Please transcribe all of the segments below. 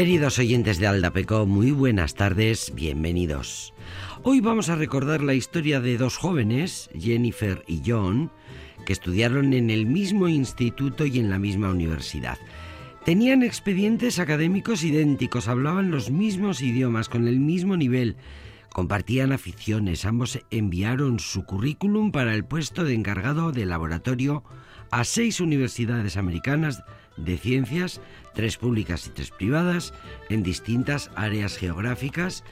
Queridos oyentes de Aldapeco, muy buenas tardes, bienvenidos. Hoy vamos a recordar la historia de dos jóvenes, Jennifer y John, que estudiaron en el mismo instituto y en la misma universidad. Tenían expedientes académicos idénticos, hablaban los mismos idiomas, con el mismo nivel, compartían aficiones, ambos enviaron su currículum para el puesto de encargado de laboratorio a seis universidades americanas de ciencias, tres públicas y tres privadas, en distintas áreas geográficas.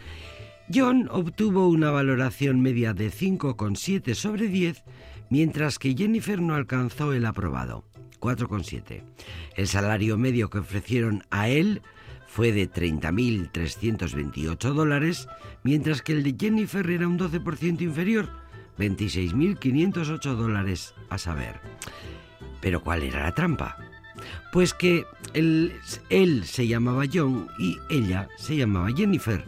John obtuvo una valoración media de 5,7 sobre 10, mientras que Jennifer no alcanzó el aprobado, 4,7. El salario medio que ofrecieron a él fue de 30.328 dólares, mientras que el de Jennifer era un 12% inferior, 26.508 dólares a saber. Pero ¿cuál era la trampa? Pues que él, él se llamaba John y ella se llamaba Jennifer.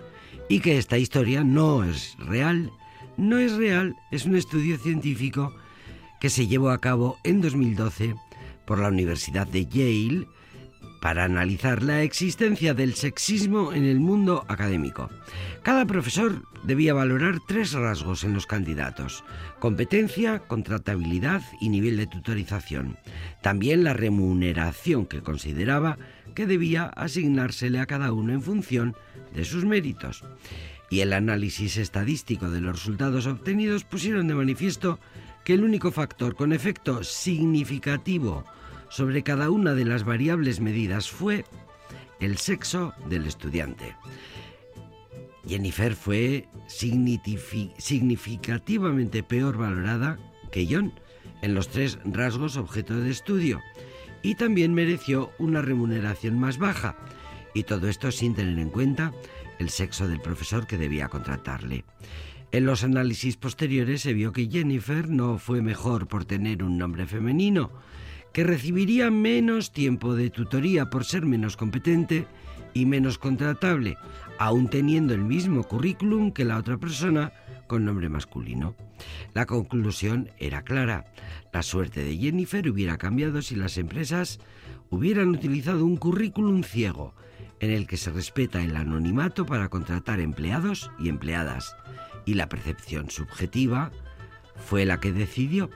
Y que esta historia no es real. No es real, es un estudio científico que se llevó a cabo en 2012 por la Universidad de Yale para analizar la existencia del sexismo en el mundo académico. Cada profesor debía valorar tres rasgos en los candidatos, competencia, contratabilidad y nivel de tutorización. También la remuneración que consideraba que debía asignársele a cada uno en función de sus méritos. Y el análisis estadístico de los resultados obtenidos pusieron de manifiesto que el único factor con efecto significativo sobre cada una de las variables medidas fue el sexo del estudiante. Jennifer fue significativamente peor valorada que John en los tres rasgos objeto de estudio y también mereció una remuneración más baja, y todo esto sin tener en cuenta el sexo del profesor que debía contratarle. En los análisis posteriores se vio que Jennifer no fue mejor por tener un nombre femenino, que recibiría menos tiempo de tutoría por ser menos competente y menos contratable, aún teniendo el mismo currículum que la otra persona con nombre masculino. La conclusión era clara. La suerte de Jennifer hubiera cambiado si las empresas hubieran utilizado un currículum ciego en el que se respeta el anonimato para contratar empleados y empleadas, y la percepción subjetiva fue la que decidió.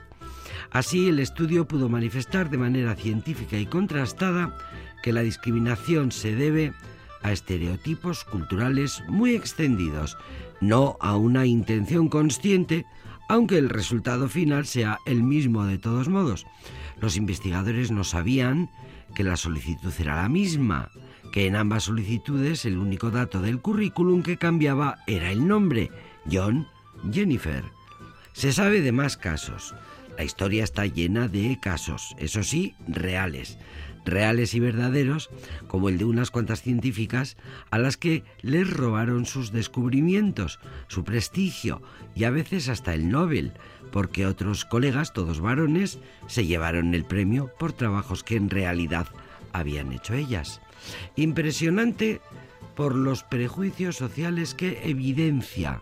Así, el estudio pudo manifestar de manera científica y contrastada que la discriminación se debe a estereotipos culturales muy extendidos, no a una intención consciente, aunque el resultado final sea el mismo de todos modos. Los investigadores no sabían que la solicitud era la misma, que en ambas solicitudes el único dato del currículum que cambiaba era el nombre, John Jennifer. Se sabe de más casos. La historia está llena de casos, eso sí, reales, reales y verdaderos, como el de unas cuantas científicas a las que les robaron sus descubrimientos, su prestigio y a veces hasta el Nobel, porque otros colegas, todos varones, se llevaron el premio por trabajos que en realidad habían hecho ellas. Impresionante por los prejuicios sociales que evidencia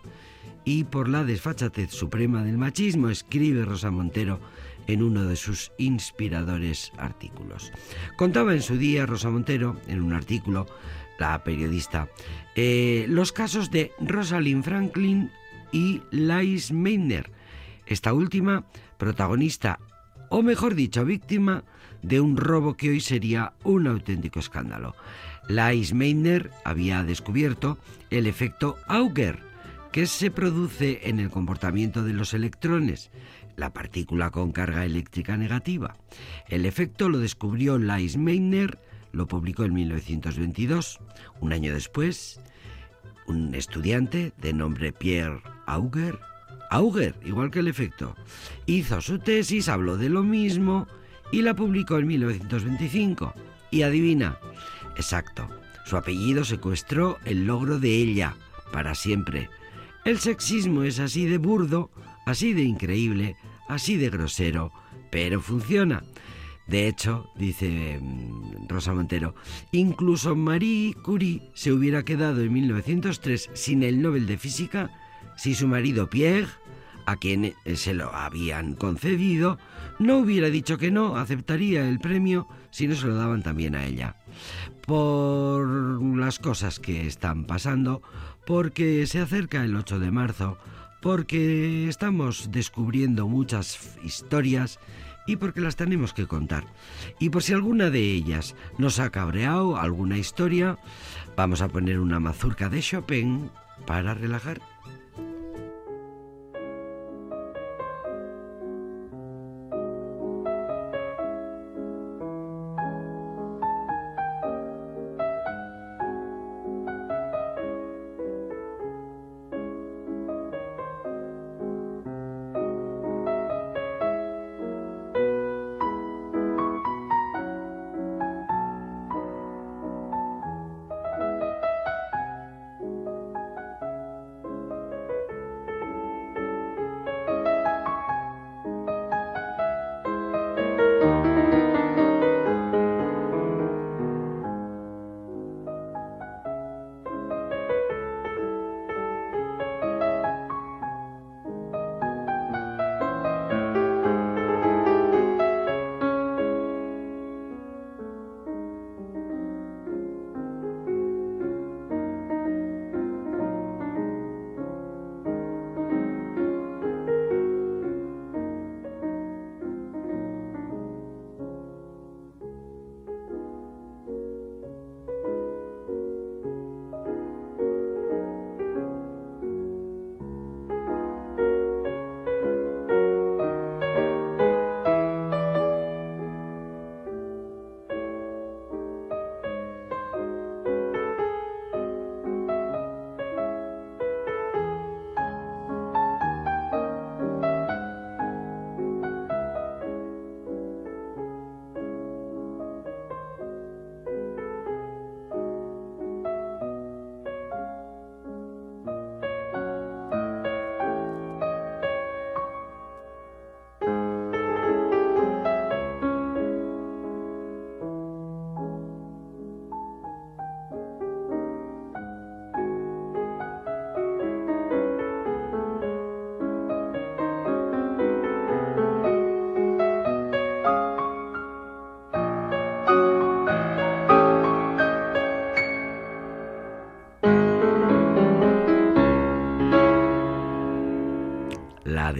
y por la desfachatez suprema del machismo, escribe Rosa Montero en uno de sus inspiradores artículos. Contaba en su día Rosa Montero, en un artículo, la periodista, eh, los casos de Rosalind Franklin y Lais Meitner, esta última protagonista, o mejor dicho, víctima de un robo que hoy sería un auténtico escándalo. Lais Meitner había descubierto el efecto Auger, que se produce en el comportamiento de los electrones, la partícula con carga eléctrica negativa. El efecto lo descubrió Lais Meitner, lo publicó en 1922. Un año después, un estudiante de nombre Pierre Auger, Auger, igual que el efecto, hizo su tesis, habló de lo mismo y la publicó en 1925. Y adivina, exacto, su apellido secuestró el logro de ella para siempre el sexismo es así de burdo, así de increíble, así de grosero, pero funciona. De hecho, dice mm, Rosa Montero, incluso Marie Curie se hubiera quedado en 1903 sin el Nobel de Física si su marido Pierre, a quien eh, se lo habían concedido, no hubiera dicho que no, aceptaría el premio si no se lo daban también a ella. Por las cosas que están pasando, porque se acerca el 8 de marzo, porque estamos descubriendo muchas historias y porque las tenemos que contar. Y por si alguna de ellas nos ha cabreado alguna historia, vamos a poner una mazurca de Chopin para relajar.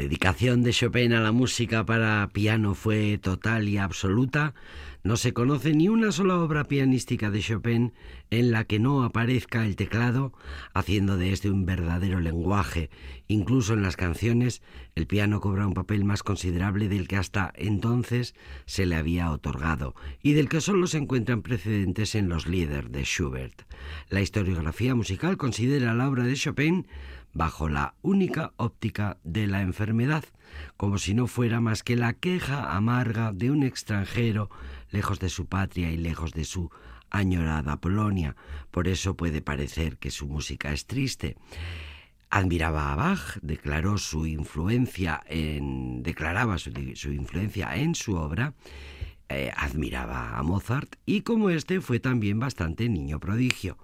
Dedicación de Chopin a la música para piano fue total y absoluta. No se conoce ni una sola obra pianística de Chopin en la que no aparezca el teclado, haciendo de este un verdadero lenguaje. Incluso en las canciones, el piano cobra un papel más considerable del que hasta entonces se le había otorgado, y del que solo se encuentran precedentes en los líderes de Schubert. La historiografía musical considera la obra de Chopin bajo la única óptica de la enfermedad, como si no fuera más que la queja amarga de un extranjero lejos de su patria y lejos de su añorada Polonia. Por eso puede parecer que su música es triste. Admiraba a Bach, declaró su influencia en, declaraba su, influencia en su obra, eh, admiraba a Mozart y como este fue también bastante niño prodigio.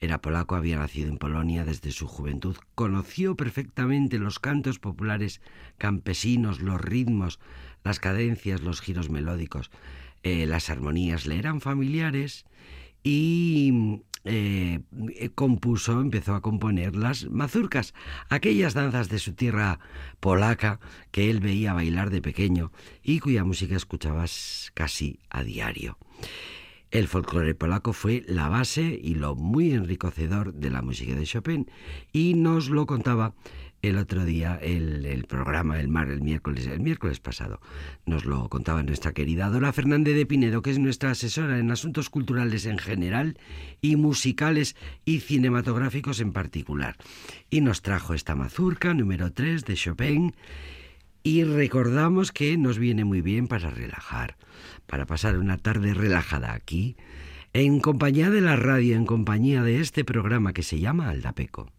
Era polaco, había nacido en Polonia desde su juventud, conoció perfectamente los cantos populares campesinos, los ritmos, las cadencias, los giros melódicos, eh, las armonías le eran familiares y eh, compuso, empezó a componer las mazurcas, aquellas danzas de su tierra polaca que él veía bailar de pequeño y cuya música escuchabas casi a diario. El folclore polaco fue la base y lo muy enriquecedor de la música de Chopin y nos lo contaba el otro día el, programa El Mar el miércoles, el miércoles pasado. Nos lo contaba nuestra querida Dora Fernández de Pinedo, que es nuestra asesora en asuntos culturales en general y musicales y cinematográficos en particular. Y nos trajo esta mazurca número 3 de Chopin y recordamos que nos viene muy bien para relajar para pasar una tarde relajada aquí, en compañía de la radio, en compañía de este programa que se llama Aldapeco.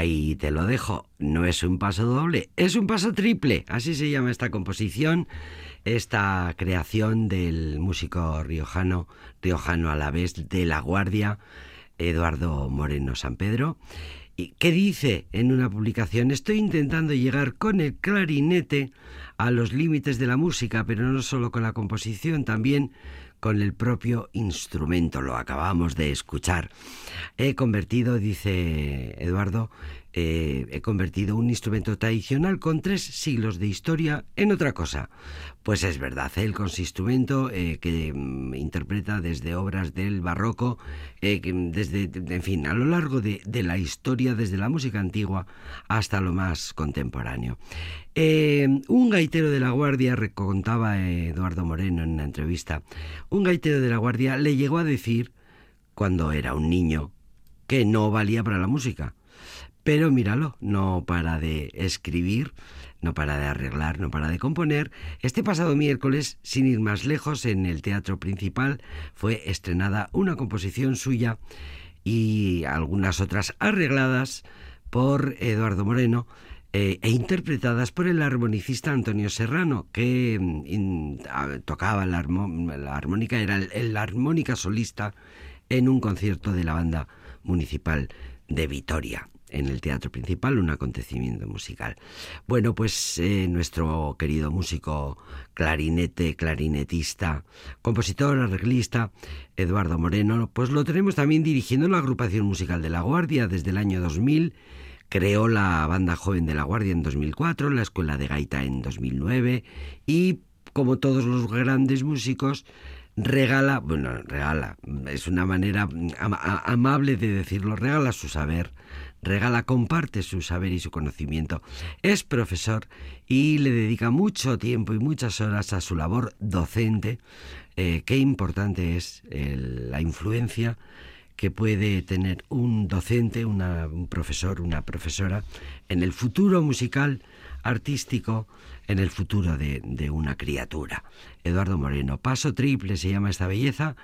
Ahí te lo dejo. No es un paso doble, es un paso triple. Así se llama esta composición, esta creación del músico riojano, riojano a la vez de La Guardia, Eduardo Moreno San Pedro. ¿Y qué dice en una publicación? Estoy intentando llegar con el clarinete a los límites de la música, pero no solo con la composición, también con el propio instrumento. Lo acabamos de escuchar. He convertido, dice Eduardo, eh, he convertido un instrumento tradicional con tres siglos de historia en otra cosa. Pues es verdad, él con su instrumento eh, que mm, interpreta desde obras del barroco, eh, desde, en fin, a lo largo de, la historia, desde la música antigua hasta lo más contemporáneo. Un gaitero de la Guardia, recontaba Eduardo Moreno en una entrevista, un gaitero de la Guardia le llegó a decir, cuando era un niño, que no valía para la música. Pero míralo, no para de escribir, no para de arreglar, no para de componer. Este pasado miércoles, sin ir más lejos, en el Teatro Principal fue estrenada una composición suya y algunas otras arregladas por Eduardo Moreno eh, e interpretadas por el armonicista Antonio Serrano, que mm, tocaba la, armónica, era el, armónica solista en un concierto de la banda municipal de Vitoria en el teatro principal un acontecimiento musical. Bueno, pues eh, nuestro querido músico clarinete, clarinetista, compositor, arreglista, Eduardo Moreno, pues lo tenemos también dirigiendo la agrupación musical de La Guardia desde el año 2000. Creó la banda joven de La Guardia en 2004, la escuela de gaita en 2009 y, como todos los grandes músicos, regala, bueno, regala, es una manera amable de decirlo, regala su saber, regala, comparte su saber y su conocimiento. Es profesor y le dedica mucho tiempo y muchas horas a su labor docente. Eh, qué importante es la influencia que puede tener un docente, un profesor, una profesora en el futuro musical, artístico, en el futuro de, una criatura. Eduardo Moreno, Paso Triple se llama esta belleza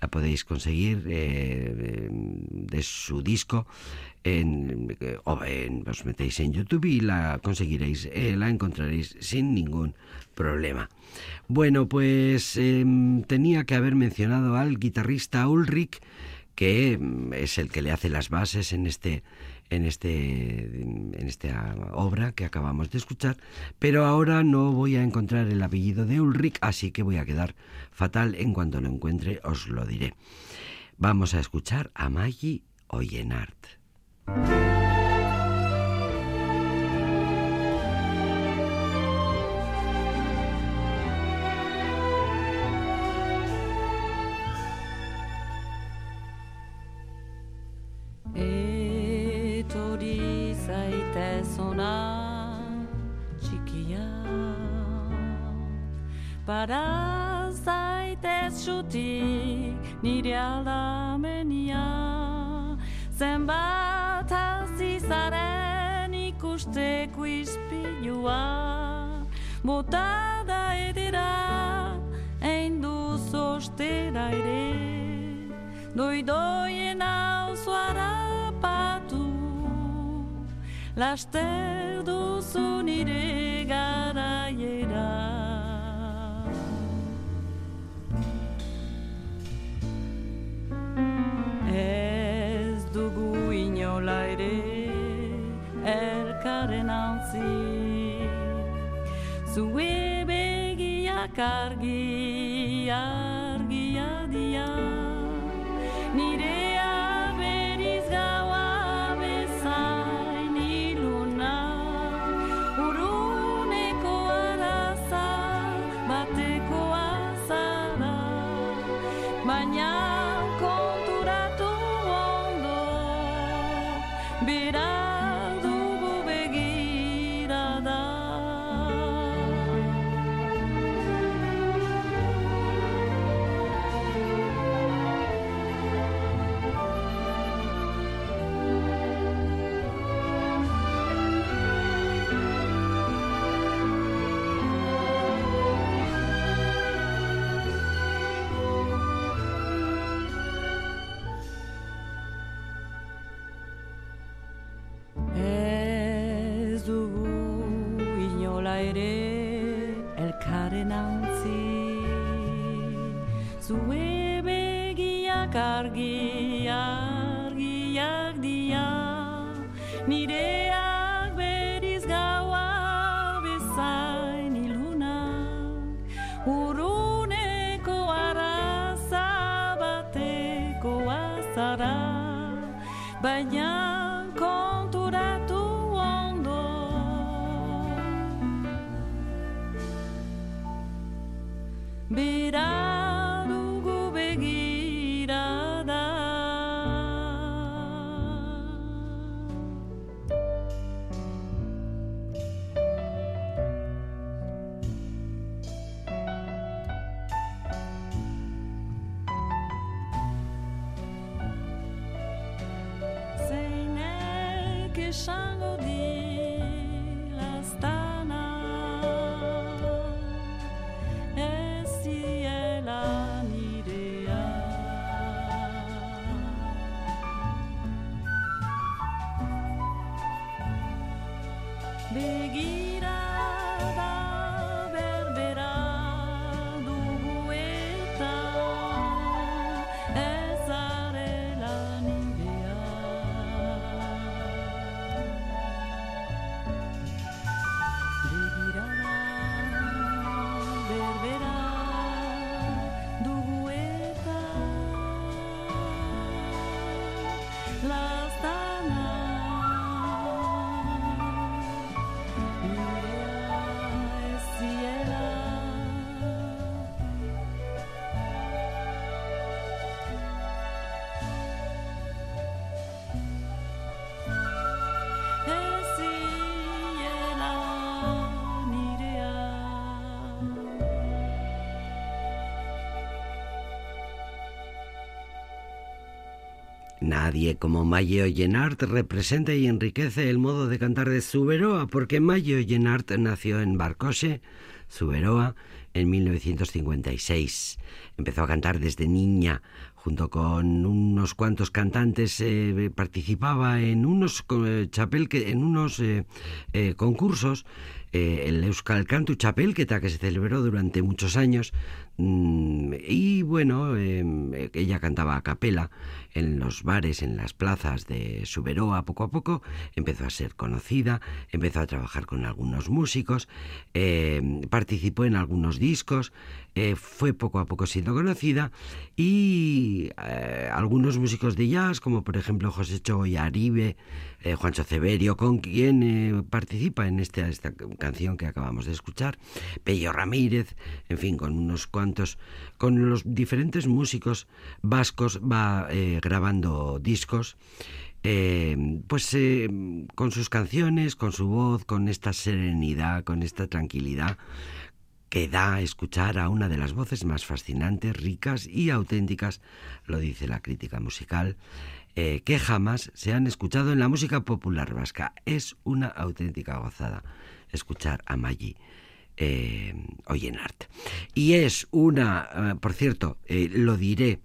la podéis conseguir eh, de su disco en, o os metéis en YouTube y la conseguiréis, eh, la encontraréis sin ningún problema. Bueno, pues em, tenía que haber mencionado al guitarrista Ulrich, que mm, es el que le hace las bases en este en este en esta obra que acabamos de escuchar, pero ahora no voy a encontrar el apellido de Ulrich, así que voy a quedar fatal en cuanto lo encuentre os lo diré. Vamos a escuchar a Maggie Oyenart. Para zaitez nire aldamenia. Zenbat hazi zaren ikusteko izpilua Bota da edera, ein duz ostera ere. Doidoien hau zuara patu Laster duzu nire garaiera zaren altzi Zue begiak argiak Nadie como Mayo Llenart representa y enriquece el modo de cantar de Suberoa, porque Mayo Llenart nació en Barcose, Suberoa, en 1956. Empezó a cantar desde niña, junto con unos cuantos cantantes, eh, participaba en unos eh, chapel que, en unos eh, concursos, eh, el Euskal Cantu Chapelketa, que se celebró durante muchos años, mm, y bueno, eh, ella cantaba a capela en los bares, en las plazas de Suberoa, poco a poco empezó a ser conocida, empezó a trabajar con algunos músicos, eh, participó en algunos discos, eh, fue poco a poco siendo conocida y eh, algunos músicos de jazz, como por ejemplo José Choy Aribe, eh, Juancho Severio, con quien eh, participa en esta, canción que acabamos de escuchar, Pello Ramírez, en fin, con unos cuantos, con los diferentes músicos vascos va eh, grabando discos. pues con sus canciones, con su voz, con esta serenidad, con esta tranquilidad que da a escuchar a una de las voces más fascinantes, ricas y auténticas, lo dice la crítica musical, eh, que jamás se han escuchado en la música popular vasca. Es una auténtica gozada escuchar a Maggi. Eh, Oyenart. Y es una, eh, por cierto, eh, lo diré,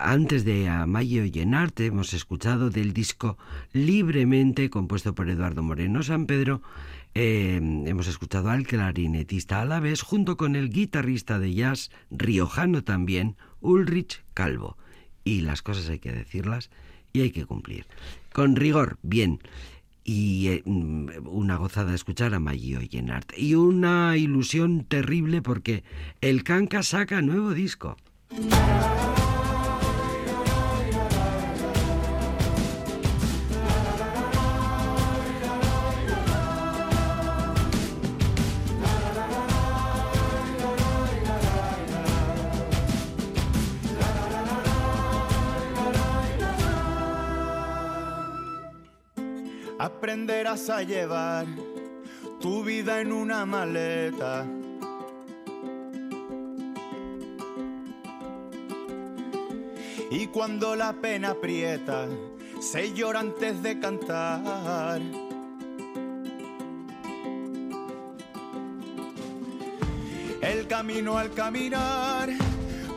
antes de Maggi Oyenart hemos escuchado del disco Libremente, compuesto por Eduardo Moreno San Pedro, hemos escuchado al clarinetista a la vez, junto con el guitarrista de jazz riojano también, Ulrich Calvo. Y las cosas hay que decirlas y hay que cumplir. Con rigor, bien. Y eh, mm, una gozada escuchar a Maggi Oyenart. Y una ilusión terrible porque el Canca saca nuevo disco. Aprenderás a llevar tu vida en una maleta. Y cuando la pena aprieta, se llora antes de cantar. El camino al caminar,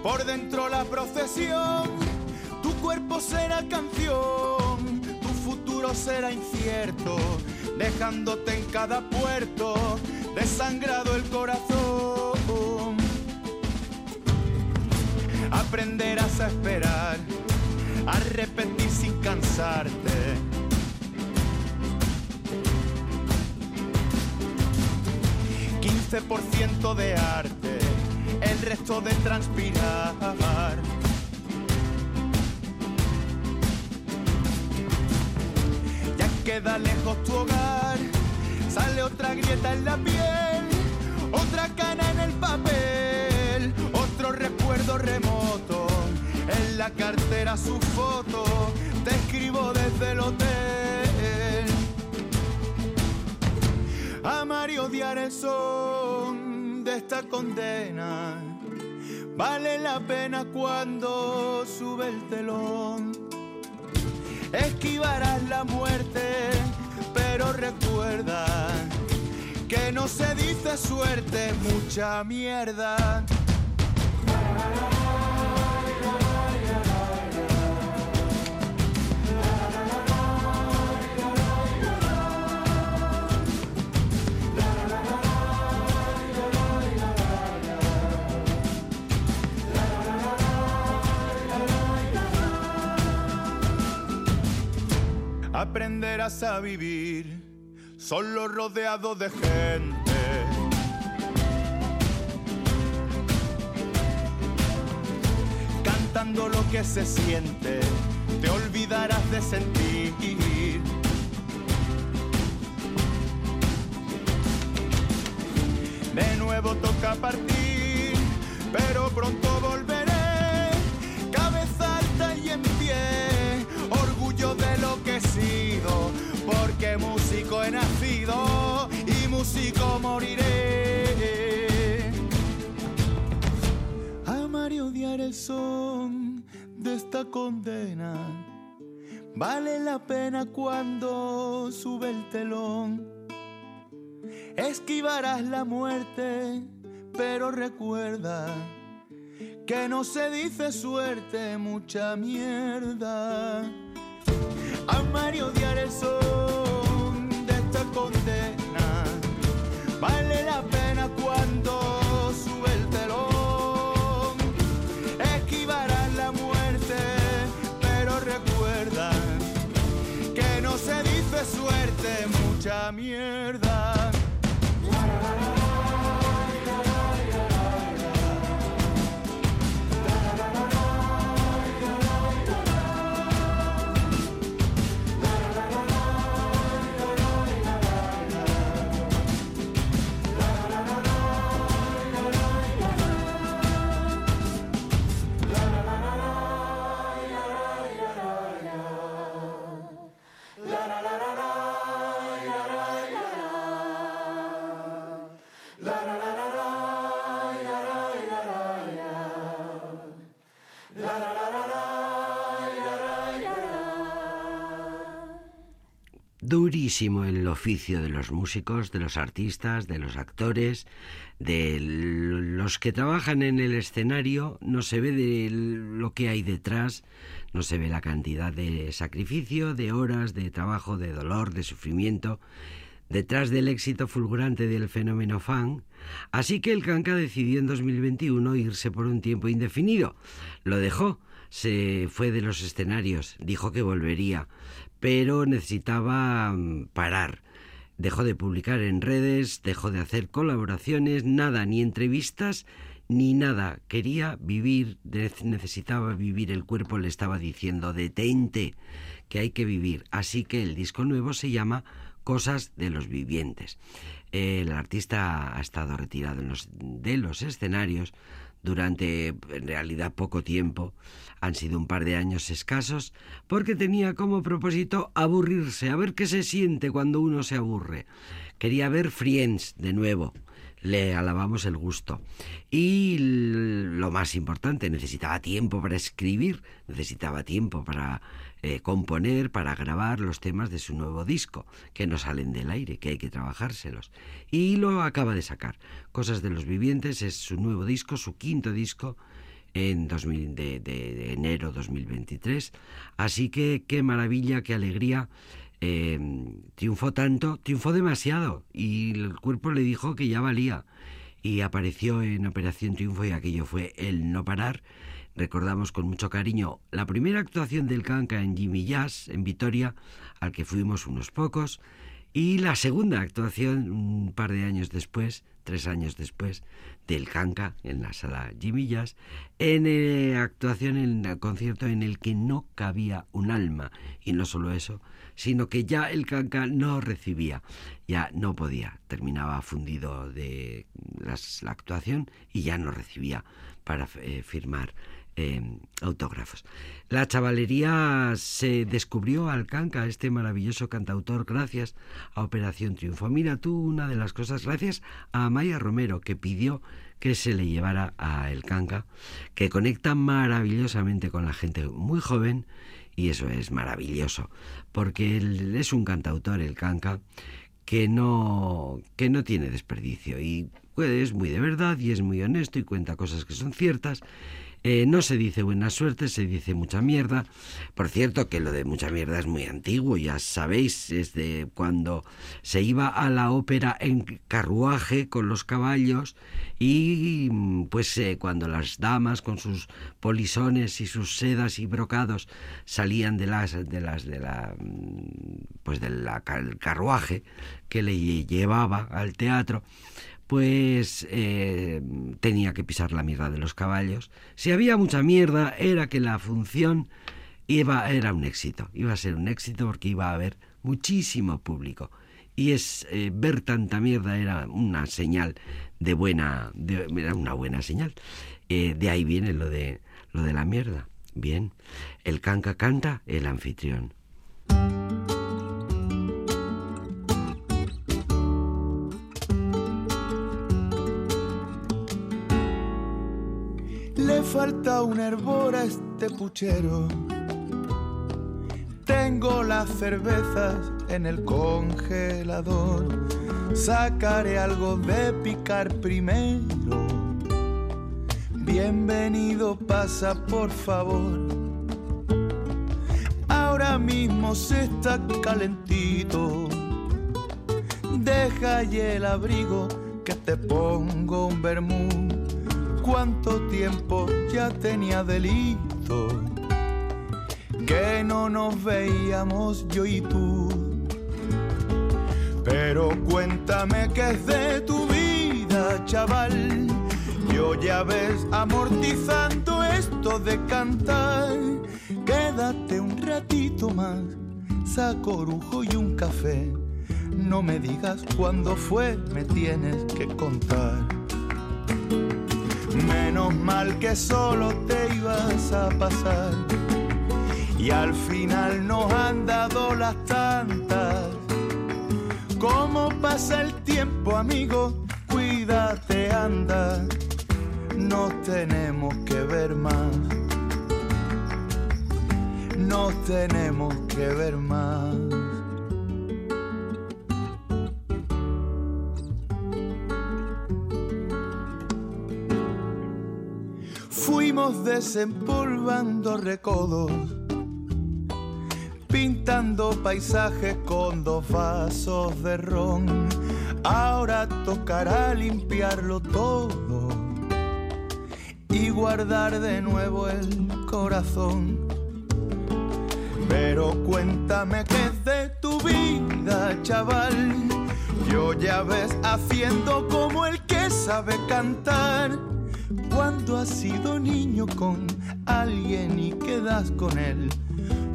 por dentro la procesión, tu cuerpo será canción, será incierto, dejándote en cada puerto desangrado el corazón. Aprenderás a esperar a repetir sin cansarte. ciento de arte, el resto de transpirar. Queda lejos tu hogar, sale otra grieta en la piel, otra cana en el papel, otro recuerdo remoto, en la cartera su foto, te escribo desde el hotel. Amar y odiar el son de esta condena. Vale la pena cuando sube el telón. Esquivarás la muerte, pero recuerda que no se dice suerte, mucha mierda. Aprenderás a vivir solo rodeado de gente. Cantando lo que se siente, te olvidarás de sentir. De nuevo toca partir, pero pronto volveré. Músico moriré. Amar y odiar el son de esta condena. Vale la pena cuando sube el telón. Esquivarás la muerte, pero recuerda que no se dice suerte, mucha mierda. Amar y odiar el son Durísimo el oficio de los músicos, de los artistas, de los actores, de los que trabajan en el escenario, no se ve de lo que hay detrás, no se ve la cantidad de sacrificio, de horas, de trabajo, de dolor, de sufrimiento, detrás del éxito fulgurante del fenómeno fan. Así que el Canca decidió en 2021 irse por un tiempo indefinido. Lo dejó, se fue de los escenarios, dijo que volvería, pero necesitaba mm, parar. Dejó de publicar en redes, dejó de hacer colaboraciones, nada, ni entrevistas, ni nada. Quería vivir, necesitaba vivir, el cuerpo le estaba diciendo, detente, que hay que vivir. Así que el disco nuevo se llama Cosas de los Vivientes. El artista ha estado retirado de los escenarios durante en realidad poco tiempo, han sido un par de años escasos, porque tenía como propósito aburrirse, a ver qué se siente cuando uno se aburre. Quería ver Friends de nuevo. Le alabamos el gusto. Y lo más importante, necesitaba tiempo para escribir, necesitaba tiempo para eh, componer, para grabar los temas de su nuevo disco, que no salen del aire, que hay que trabajárselos. Y lo acaba de sacar. Cosas de los Vivientes es su nuevo disco, su quinto disco en 2000 de, de- de enero 2023. Así que qué maravilla, qué alegría. Eh, triunfó tanto, triunfó demasiado. Y el cuerpo le dijo que ya valía. Y apareció en Operación Triunfo y aquello fue el no parar. Recordamos con mucho cariño la primera actuación del Canca en Jimmy Jazz, en Vitoria, al que fuimos unos pocos, y la segunda actuación un par de años después, tres años después, del Canca en la sala Jimmy Jazz, en eh, actuación en el concierto en el que no cabía un alma. Y no solo eso, sino que ya el Canca no recibía, ya no podía, terminaba fundido de la actuación y ya no recibía para eh, firmar eh, autógrafos. La chavalería se descubrió al Canca, este maravilloso cantautor, gracias a Operación Triunfo. Mira tú una de las cosas, gracias a Maya Romero, que pidió que se le llevara a El Canca, que conecta maravillosamente con la gente muy joven, y eso es maravilloso, porque él es un cantautor, el Canca, que no, que no tiene desperdicio y pues, es muy de verdad y es muy honesto y cuenta cosas que son ciertas. Eh, no se dice buena suerte, se dice mucha mierda. Por cierto, que lo de mucha mierda es muy antiguo, ya sabéis, es de cuando se iba a la ópera en carruaje con los caballos y mm, pues eh, cuando las damas con sus polisones y sus sedas y brocados salían de las de las de la mm, pues del carruaje que le llevaba al teatro pues eh, tenía que pisar la mierda de los caballos. Si había mucha mierda, era que la función iba, era un éxito. Iba a ser un éxito porque iba a haber muchísimo público. Y es eh, ver tanta mierda era una señal de buena, de- era una buena señal. Eh, de ahí viene lo de lo de la mierda. Bien, el canca canta el anfitrión. Falta un hervor a este puchero. Tengo las cervezas en el congelador. Sacaré algo de picar primero. Bienvenido, pasa por favor. Ahora mismo se está calentito. Deja ahí el abrigo que te pongo un vermú. Cuánto tiempo ya tenía delito que no nos veíamos yo y tú. Pero cuéntame qué es de tu vida, chaval. Yo ya ves amortizando esto de cantar. Quédate un ratito más, saco orujo y un café. No me digas cuándo fue, me tienes que contar. Menos mal que solo te ibas a pasar. Y al final nos han dado las tantas. ¿Cómo pasa el tiempo, amigo? Cuídate, anda. Nos tenemos que ver más. Nos tenemos que ver más. Fuimos desempolvando recodos, pintando paisajes con dos vasos de ron. Ahora tocará limpiarlo todo y guardar de nuevo el corazón. Pero cuéntame qué es de tu vida, chaval. Yo ya ves haciendo como el que sabe cantar. Cuando has sido niño con alguien y quedas con él,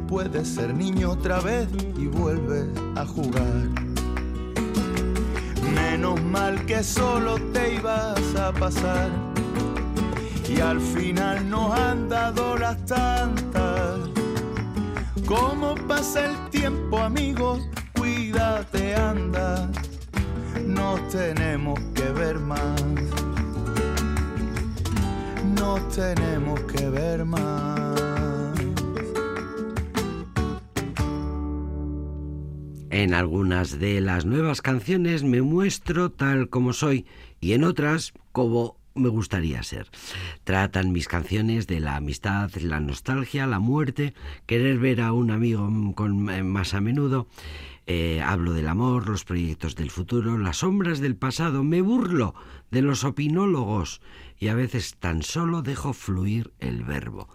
puedes ser niño otra vez y vuelves a jugar. Menos mal que solo te ibas a pasar y al final nos han dado las tantas. ¿Cómo pasa el tiempo, amigo? Cuídate, anda. Nos tenemos que ver más. Nos tenemos que ver más. En algunas de las nuevas canciones me muestro tal como soy y en otras como me gustaría ser. Tratan mis canciones de la amistad, la nostalgia, la muerte, querer ver a un amigo eh, más a menudo. Eh, hablo del amor, los proyectos del futuro, las sombras del pasado, me burlo de los opinólogos y a veces tan solo dejo fluir el verbo.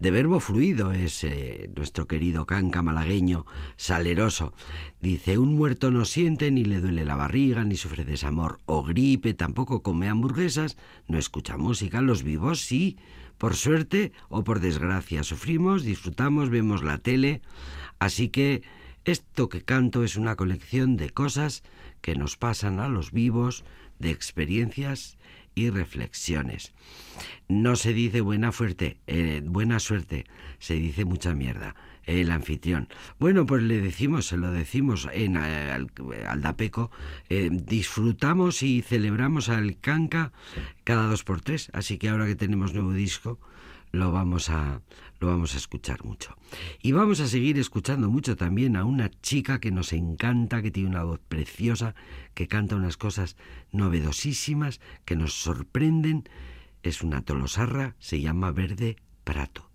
De verbo fluido es eh, nuestro querido canca malagueño, saleroso. Dice, un muerto no siente, ni le duele la barriga, ni sufre desamor o gripe, tampoco come hamburguesas, no escucha música, los vivos sí, por suerte o por desgracia, sufrimos, disfrutamos, vemos la tele, así que esto que canto es una colección de cosas que nos pasan a los vivos, de experiencias reflexiones. No se dice buena suerte, eh, buena suerte, se dice mucha mierda. El anfitrión. Bueno, pues le decimos, se lo decimos en eh, al, Aldapeco, eh, disfrutamos y celebramos al Canca cada dos por tres, así que ahora que tenemos nuevo disco, lo vamos a lo vamos a escuchar mucho. Y vamos a seguir escuchando mucho también a una chica que nos encanta, que tiene una voz preciosa, que canta unas cosas novedosísimas, que nos sorprenden. Es una tolosarra, se llama Verde Prato.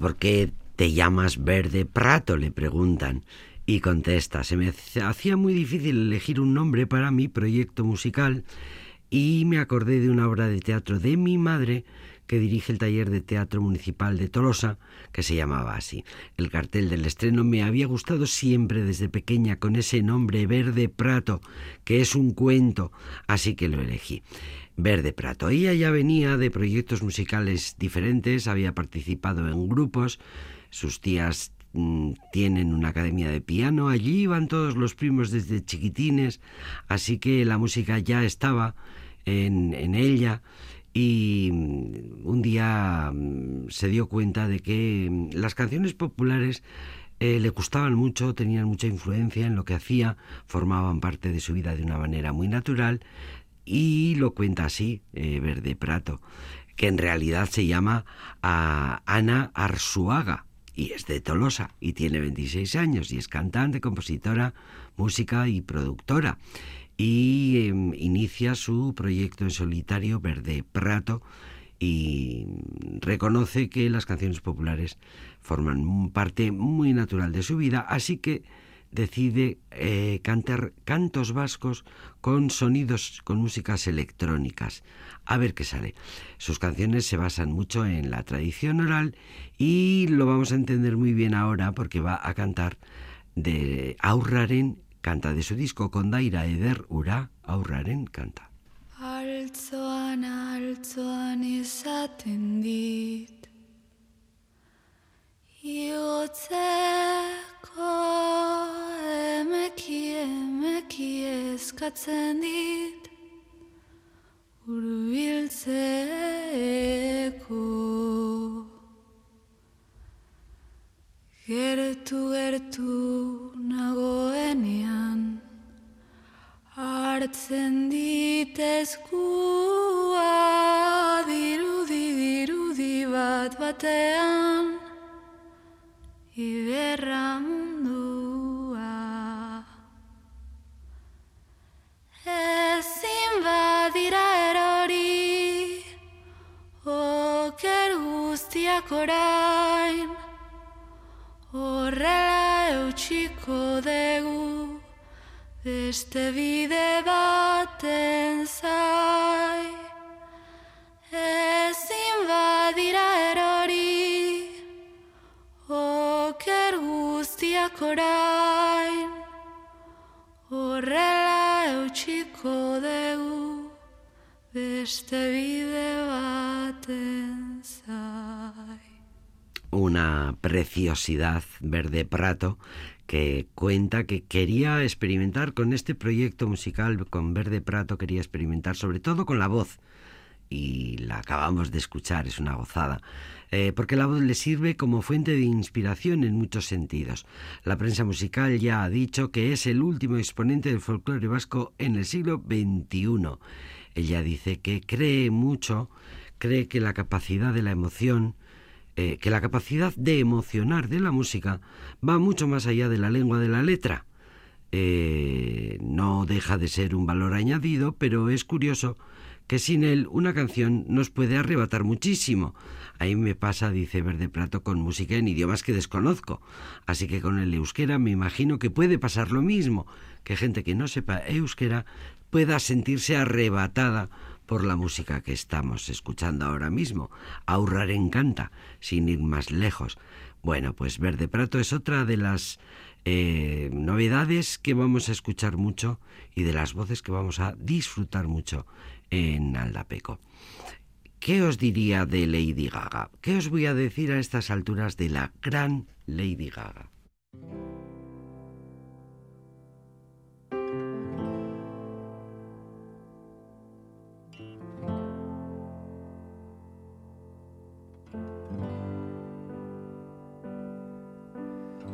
Por qué te llamas Verde Prato? le preguntan. Y contesta, se me hacía muy difícil elegir un nombre para mi proyecto musical y me acordé de una obra de teatro de mi madre que dirige el taller de teatro municipal de Tolosa, que se llamaba así. El cartel del estreno me había gustado siempre desde pequeña con ese nombre Verde Prato, que es un cuento, así que lo elegí. Verde Prato. Ella ya venía de proyectos musicales diferentes, había participado en grupos, sus tías mm, tienen una academia de piano, allí iban todos los primos desde chiquitines, así que la música ya estaba en, en ella y mm, un día mm, se dio cuenta de que mm, las canciones populares eh, le gustaban mucho, tenían mucha influencia en lo que hacía, formaban parte de su vida de una manera muy natural y lo cuenta así, eh, Verde Prato, que en realidad se llama a Ana Arzuaga y es de Tolosa y tiene 26 años y es cantante, compositora, música y productora y em, inicia su proyecto en solitario Verde Prato y reconoce que las canciones populares forman parte muy natural de su vida, así que decide eh, cantar cantos vascos con sonidos, con músicas electrónicas. A ver qué sale. Sus canciones se basan mucho en la tradición oral y lo vamos a entender muy bien ahora porque va a cantar de Aurraren Kanta de su disco kondaira eder ura aurraren kanta. Altzoan, altzoan izaten dit Iotzeko emeki emeki eskatzen dit Beste bide baten zai Ezin badira erori. Oker guztiak orain Horrela eutxiko dugu Beste bide baten zai una preciosidad verde prato que cuenta que quería experimentar con este proyecto musical con Verde Prato, quería experimentar sobre todo con la voz. Y la acabamos de escuchar, es una gozada. Eh, porque la voz le sirve como fuente de inspiración en muchos sentidos. La prensa musical ya ha dicho que es el último exponente del folclore vasco en el siglo XXI. Ella dice que cree mucho, cree que la capacidad de la emoción, eh, que la capacidad de emocionar de la música va mucho más allá de la lengua de la letra. Eh, no deja de ser un valor añadido, pero es curioso que sin él una canción nos puede arrebatar muchísimo. Ahí me pasa, dice Verde Plato, con música en idiomas que desconozco. Así que con el euskera me imagino que puede pasar lo mismo, que gente que no sepa euskera pueda sentirse arrebatada por la música que estamos escuchando ahora mismo. Ahorrar encanta, sin ir más lejos. Bueno, pues Verde Prato es otra de las eh, novedades que vamos a escuchar mucho y de las voces que vamos a disfrutar mucho en Aldapeco. ¿Qué os diría de Lady Gaga? ¿Qué os voy a decir a estas alturas de la gran Lady Gaga?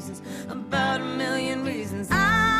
reasons, about a million reasons. I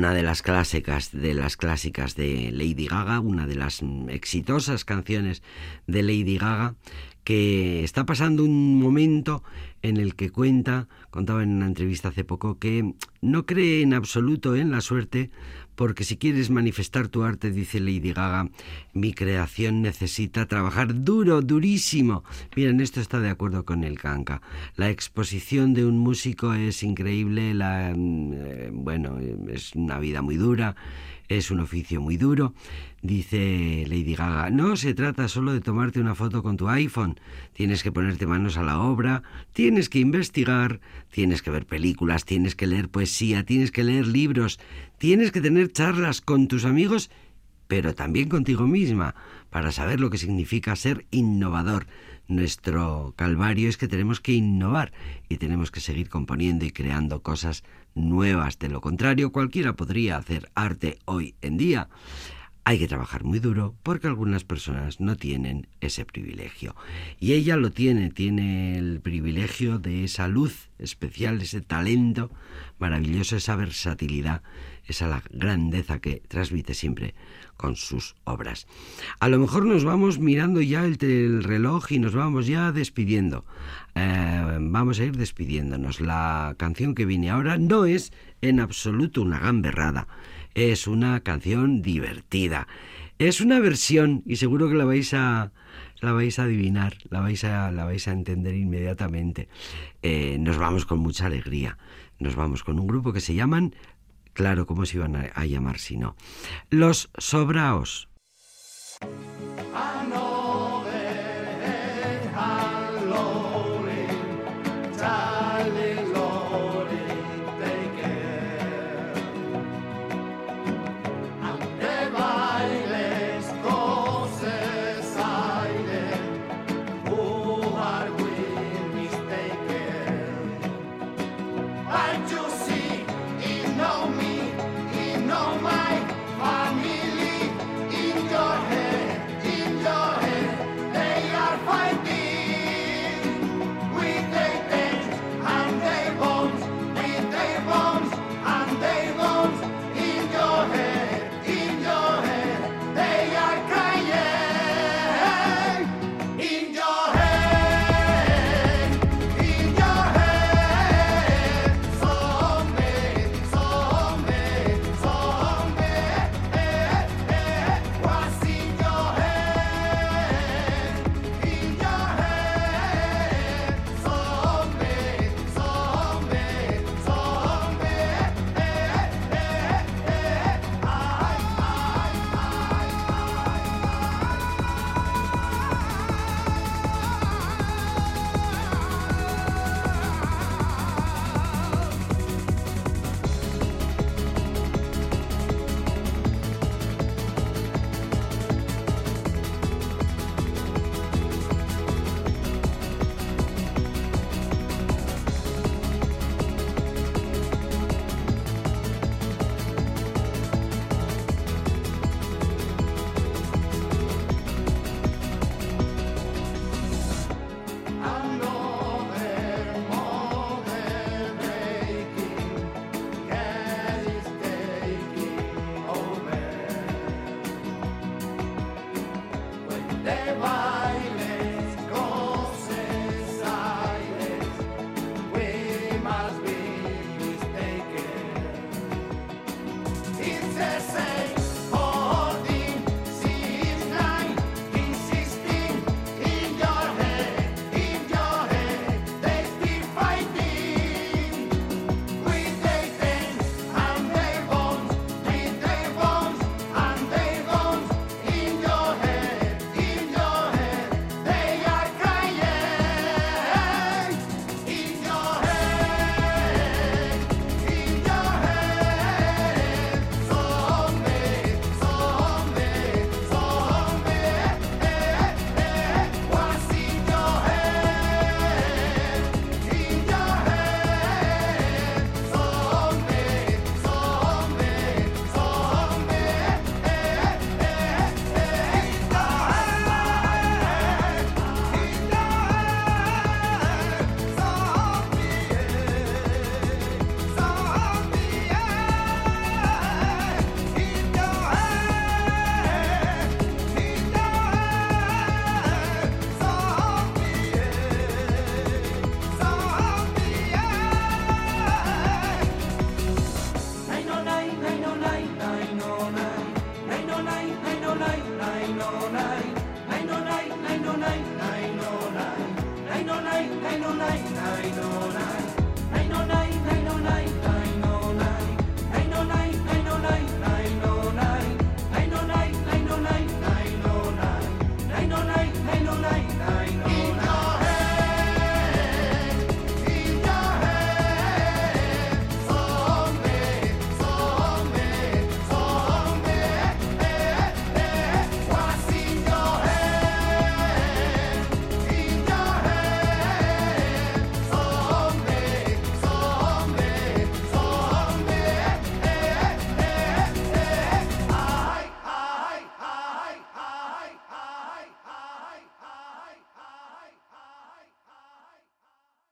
Una de las clásicas, de las clásicas de Lady Gaga, una de las exitosas canciones de Lady Gaga, que está pasando un momento en el que cuenta, contaba en una entrevista hace poco, que no cree en absoluto en la suerte, porque si quieres manifestar tu arte, dice Lady Gaga, mi creación necesita trabajar duro, durísimo. Miren, esto está de acuerdo con el canca. La exposición de un músico es increíble, la, mm, eh, bueno, es una vida muy dura, es un oficio muy duro. Dice Lady Gaga, no se trata solo de tomarte una foto con tu iPhone, tienes que ponerte manos a la obra, tienes que investigar, tienes que ver películas, tienes que leer poesía, tienes que leer libros, tienes que tener charlas con tus amigos, pero también contigo misma, para saber lo que significa ser innovador. Nuestro calvario es que tenemos que innovar y tenemos que seguir componiendo y creando cosas nuevas. De lo contrario, cualquiera podría hacer arte hoy en día. Hay que trabajar muy duro porque algunas personas no tienen ese privilegio. Y ella lo tiene, tiene el privilegio de esa luz especial, ese talento maravilloso, esa versatilidad, esa la grandeza que transmite siempre con sus obras. A lo mejor nos vamos mirando ya el, el reloj y nos vamos ya despidiendo. Eh, vamos a ir despidiéndonos. La canción que viene ahora no es en absoluto una gamberrada es una canción divertida. Es una versión y seguro que la vais a la vais a adivinar, la vais a la vais a entender inmediatamente. Eh, nos vamos con mucha alegría. Nos vamos con un grupo que se llaman, claro, ¿cómo se iban a, a llamar si no? Los Sobraos.